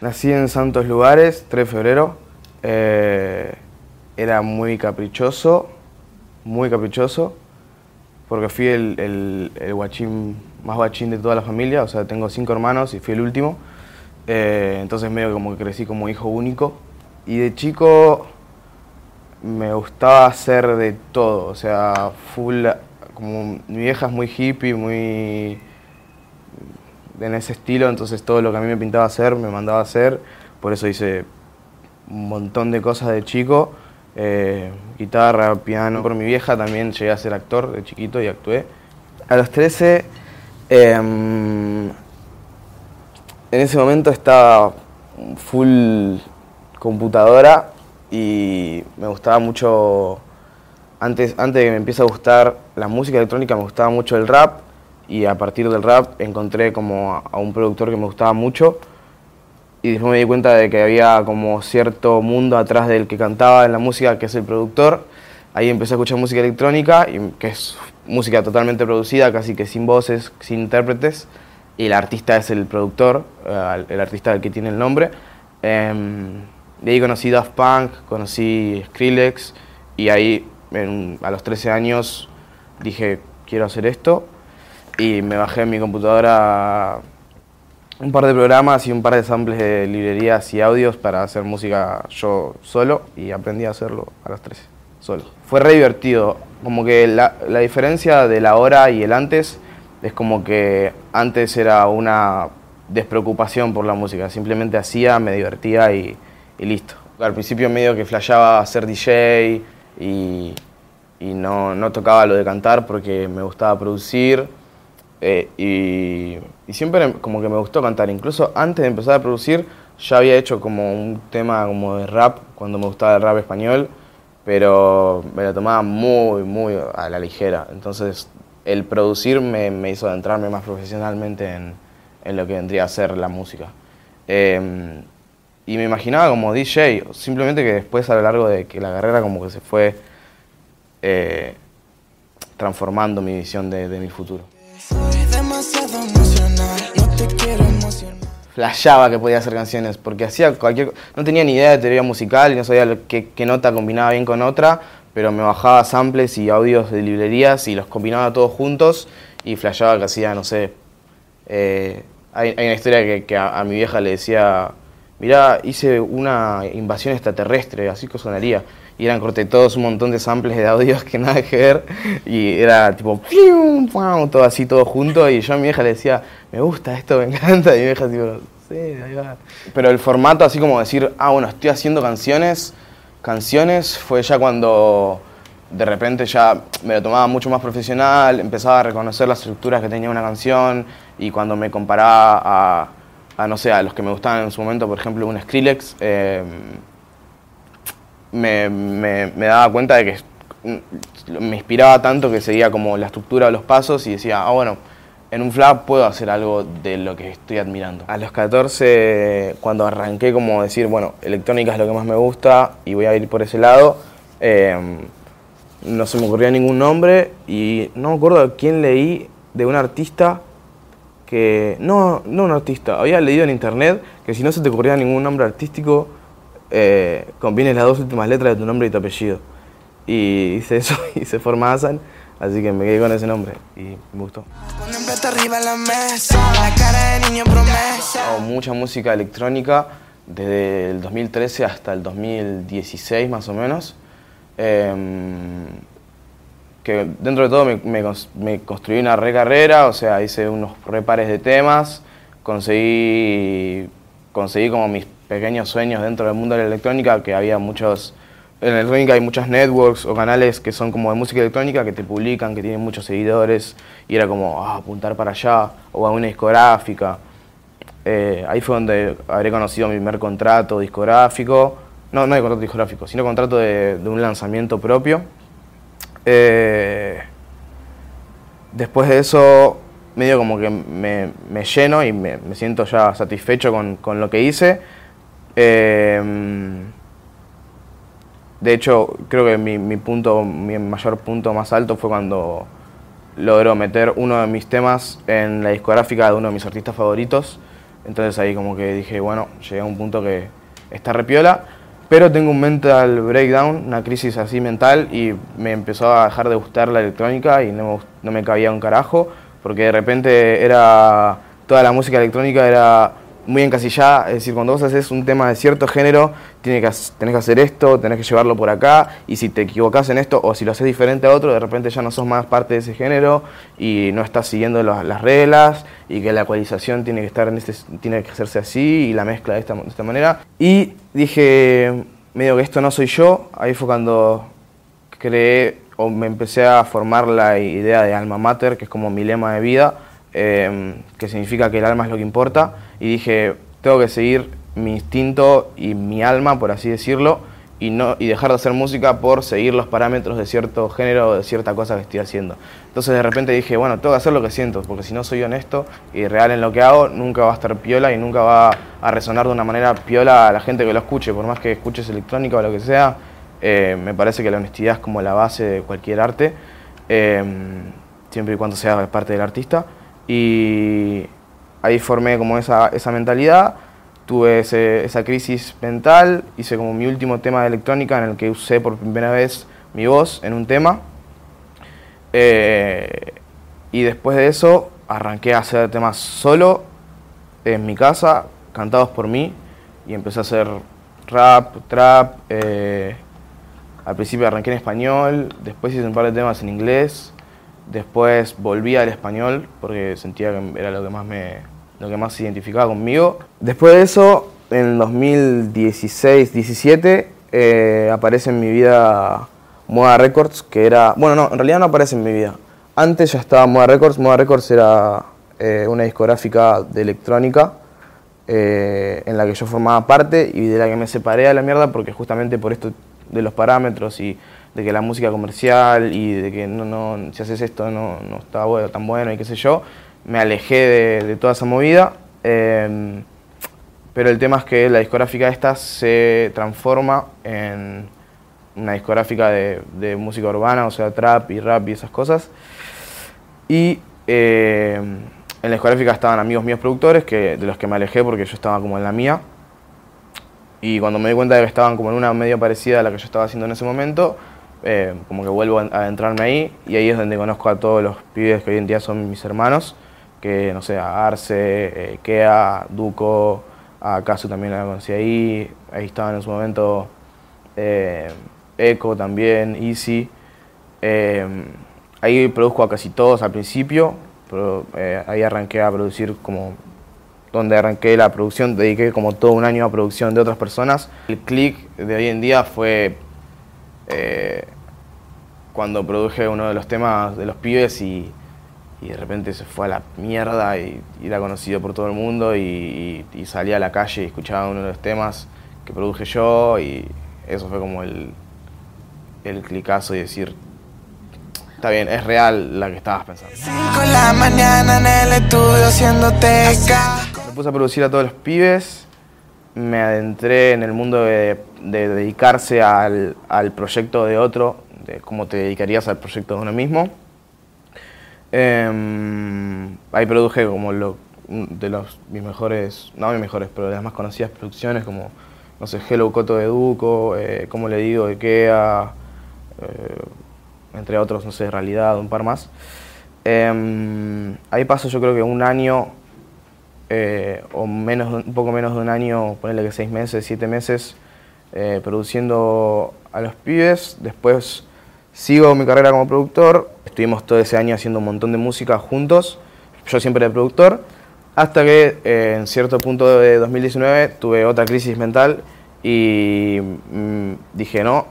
Nací en Santos Lugares, 3 de febrero. Eh, era muy caprichoso, muy caprichoso, porque fui el, el, guachín más guachín de toda la familia, o sea, tengo cinco hermanos y fui el último. Eh, entonces medio como que crecí como hijo único. Y de chico me gustaba hacer de todo, o sea, full, como mi vieja es muy hippie, muy en ese estilo, entonces todo lo que a mí me pintaba hacer, me mandaba hacer, por eso hice un montón de cosas de chico, eh, guitarra, piano. Por mi vieja también llegué a ser actor de chiquito y actué. A los 13, em, en ese momento estaba full computadora y me gustaba mucho, antes, antes de que me empiece a gustar la música electrónica, me gustaba mucho el rap y a partir del rap encontré como a un productor que me gustaba mucho y después me di cuenta de que había como cierto mundo atrás del que cantaba en la música, que es el productor. Ahí empecé a escuchar música electrónica, que es música totalmente producida, casi que sin voces, sin intérpretes, y el artista es el productor, eh, el artista del que tiene el nombre. Em, de ahí conocí Daft Punk, conocí Skrillex, y ahí a los 13 años dije, quiero hacer esto, y me bajé en mi computadora un par de programas y un par de samples de librerías y audios para hacer música yo solo y aprendí a hacerlo a los 13, solo. Fue re divertido, como que la, la diferencia del ahora y el antes es como que antes era una despreocupación por la música, simplemente hacía, me divertía y, y listo. Al principio medio que flashaba ser DJ y, y no, no tocaba lo de cantar porque me gustaba producir eh, y, siempre como que me gustó cantar. Incluso antes de empezar a producir ya había hecho como un tema como de rap cuando me gustaba el rap español, pero me lo tomaba muy, muy a la ligera. Entonces el producir me, me hizo adentrarme más profesionalmente en, en, lo que vendría a ser la música. Em, y me imaginaba como DJ, simplemente que después a lo largo de que la carrera como que se fue eh, transformando mi visión de, de mi futuro. Flashaba que podía hacer canciones, porque hacía cualquier... No tenía ni idea de teoría musical y no sabía qué, nota combinaba bien con otra, pero me bajaba samples y audios de librerías y los combinaba todos juntos y flashaba que hacía, no sé... Eh, hay, una historia que, a, mi vieja le decía, mirá, hice una invasión extraterrestre, así que sonaría y eran corte todos un montón de samples de audios que nada que ver y era tipo todo así todo junto y yo a mi vieja le decía me gusta esto me encanta y mi vieja tipo sí ahí va pero el formato así como decir ah bueno estoy haciendo canciones canciones fue ya cuando de repente ya me lo tomaba mucho más profesional empezaba a reconocer las estructuras que tenía una canción y cuando me comparaba a, no sé a los que me gustaban en su momento por ejemplo un Skrillex eh, me, me, daba cuenta de que me inspiraba tanto que seguía como la estructura de los pasos y decía, ah, bueno, en un flap puedo hacer algo de lo que estoy admirando. A los 14, cuando arranqué como decir, bueno, electrónica es lo que más me gusta y voy a ir por ese lado, em, no se me ocurría ningún nombre y no me acuerdo a quién leí de un artista que, no, no un artista, había leído en internet que si no se te ocurría ningún nombre artístico, eh, combines las dos últimas letras de tu nombre y tu apellido. Y hice eso y se forma Hassan, así que me quedé con ese nombre y me gustó. Hago mucha música electrónica desde el 2013 hasta el 2016 más o menos. Em, que dentro de todo me, construí una re carrera, o sea, hice unos repares de temas, conseguí, conseguí como mis pequeños sueños dentro del mundo de la electrónica, que había muchos, en la electrónica hay muchas networks o canales que son como de música electrónica que te publican, que tienen muchos seguidores, y era como ah, apuntar para allá, o a una discográfica. Eh, ahí fue donde habré conocido mi primer contrato discográfico, no, no de contrato discográfico, sino contrato de, un lanzamiento propio. Eh, después de eso, medio como que me, lleno y me, siento ya satisfecho con, con lo que hice Em, de hecho, creo que mi, punto, mi mayor punto más alto fue cuando logró meter uno de mis temas en la discográfica de uno de mis artistas favoritos, Entonces ahí como que dije, bueno, llegué a un punto que está repiola, pero tengo un mental breakdown, una crisis así mental y me empezó a dejar de gustar la electrónica y no me, no me cabía un carajo, porque de repente era, toda la música electrónica era muy encasillada, es decir, cuando vos haces un tema de cierto género, tienes que, tenés que hacer esto, tenés que llevarlo por acá, y si te equivocas en esto, o si lo haces diferente a otro, de repente ya no sos más parte de ese género, y no estás siguiendo las reglas, y que la ecualización tiene que estar en este, tiene que hacerse así, y la mezcla de esta, de esta manera. Y dije, medio que esto no soy yo, ahí fue cuando creé, o me empecé a formar la idea de alma mater, que es como mi lema de vida, eh, que significa que el alma es lo que importa, y dije, tengo que seguir mi instinto y mi alma, por así decirlo, y, no, y dejar de hacer música por seguir los parámetros de cierto género o de cierta cosa que estoy haciendo. Entonces de repente dije, bueno, tengo que hacer lo que siento, porque si no soy honesto y real en lo que hago, nunca va a estar piola y nunca va a resonar de una manera piola a la gente que lo escuche, por más que escuches electrónica o lo que sea, eh, me parece que la honestidad es como la base de cualquier arte, eh, siempre y cuando sea parte del artista. Y ahí formé como esa, esa mentalidad, tuve esa crisis mental, hice como mi último tema de electrónica en el que usé por primera vez mi voz en un tema. Eh, y después de eso arranqué a hacer temas solo en mi casa, cantados por mí, y empecé a hacer rap, trap. Eh, al principio arranqué en español, después hice un par de temas en inglés, después volví al español porque sentía que era lo que más me, lo que más identificaba conmigo. Después de eso, en 2016-17, eh, aparece en mi vida Moda Records, que era... Bueno, no, en realidad no aparece en mi vida. Antes ya estaba Moda Records. Moda Records era eh, una discográfica de electrónica eh, en la que yo formaba parte y de la que me separé a la mierda porque justamente por esto de los parámetros y de que la música comercial y de que no, no si haces esto no, no está bueno, tan bueno y qué sé yo, me alejé de, toda esa movida. Em, pero el tema es que la discográfica esta se transforma en una discográfica de, música urbana, o sea, trap y rap y esas cosas. Y em, en la discográfica estaban amigos míos productores, que, de los que me alejé porque yo estaba como en la mía. Y cuando me di cuenta de que estaban como en una medio parecida a la que yo estaba haciendo en ese momento, em, como que vuelvo a adentrarme ahí y ahí es donde conozco a todos los pibes que hoy en día son mis hermanos que no sé, a Arce, eh, Duco, a Casu también la conocí ahí, ahí estaban en su momento eh, Eco también, Easy. Eh, ahí produzco a casi todos al principio, pero eh, ahí arranqué a producir como donde arranqué la producción, dediqué como todo un año a producción de otras personas. El click de hoy en día fue cuando produje uno de los temas de los pibes y y de repente se fue a la mierda y, era conocido por todo el mundo y, salía a la calle y escuchaba uno de los temas que produje yo y eso fue como el, el clicazo y decir, está bien, es real la que estabas pensando. la mañana en el estudio haciéndote Me puse a producir a todos los pibes, me adentré en el mundo de, dedicarse al, al proyecto de otro, de cómo te dedicarías al proyecto de uno mismo Em, ahí produje como de los, mis mejores, no mis mejores, pero de las más conocidas producciones como, no sé, Hello Coto de Duco, eh, como le digo, de Kea, eh, entre otros, no sé, Realidad, un par más. Em, ahí paso yo creo que un año, eh, o menos, un poco menos de un año, ponerle que seis meses, siete meses, produciendo a los pibes, después Sigo mi carrera como productor, estuvimos todo ese año haciendo un montón de música juntos, yo siempre de productor, hasta que eh, en cierto punto de 2019 tuve otra crisis mental y mm, dije, no,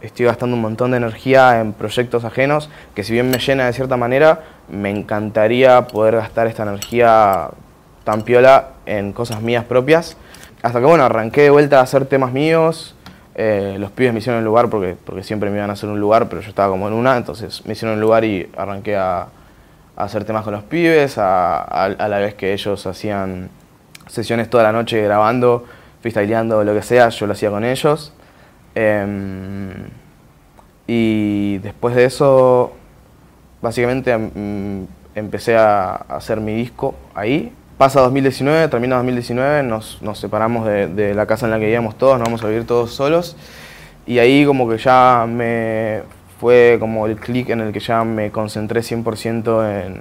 estoy gastando un montón de energía en proyectos ajenos, que si bien me llena de cierta manera, me encantaría poder gastar esta energía tan piola en cosas mías propias. Hasta que bueno, arranqué de vuelta a hacer temas míos, eh, los pibes me hicieron un lugar porque, porque siempre me iban a hacer un lugar, pero yo estaba como en una, entonces me hicieron un lugar y arranqué a, hacer temas con los pibes, a, la vez que ellos hacían sesiones toda la noche grabando, freestyleando, lo que sea, yo lo hacía con ellos. Em, y después de eso, básicamente mm, empecé a hacer mi disco ahí. Pasa 2019, termina 2019, nos, nos separamos de, de, la casa en la que vivíamos todos, nos vamos a vivir todos solos. Y ahí como que ya me fue como el clic en el que ya me concentré 100% en,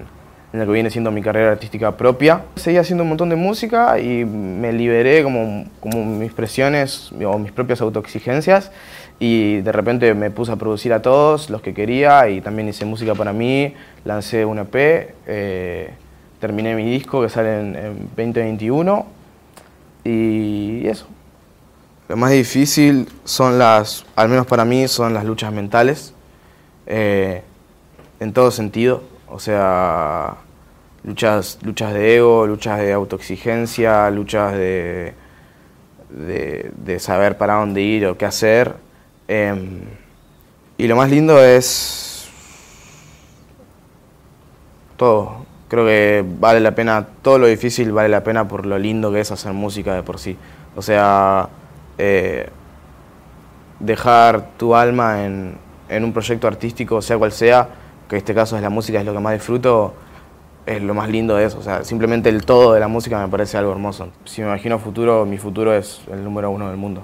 en lo que viene siendo mi carrera artística propia. Seguí haciendo un montón de música y me liberé como, como mis presiones o mis propias autoexigencias y de repente me puse a producir a todos los que quería y también hice música para mí, lancé un EP, eh, terminé mi disco que sale en, en 2021 y eso. Lo más difícil son las, al menos para mí, son las luchas mentales, eh, en todo sentido. O sea, luchas, luchas de ego, luchas de autoexigencia, luchas de, de, de saber para dónde ir o qué hacer. Eh, y lo más lindo es todo. Creo que vale la pena, todo lo difícil vale la pena por lo lindo que es hacer música de por sí. O sea, eh, dejar tu alma en, en, un proyecto artístico, sea cual sea, que en este caso es la música, es lo que más disfruto, es lo más lindo de eso. O sea, simplemente el todo de la música me parece algo hermoso. Si me imagino futuro, mi futuro es el número uno del mundo.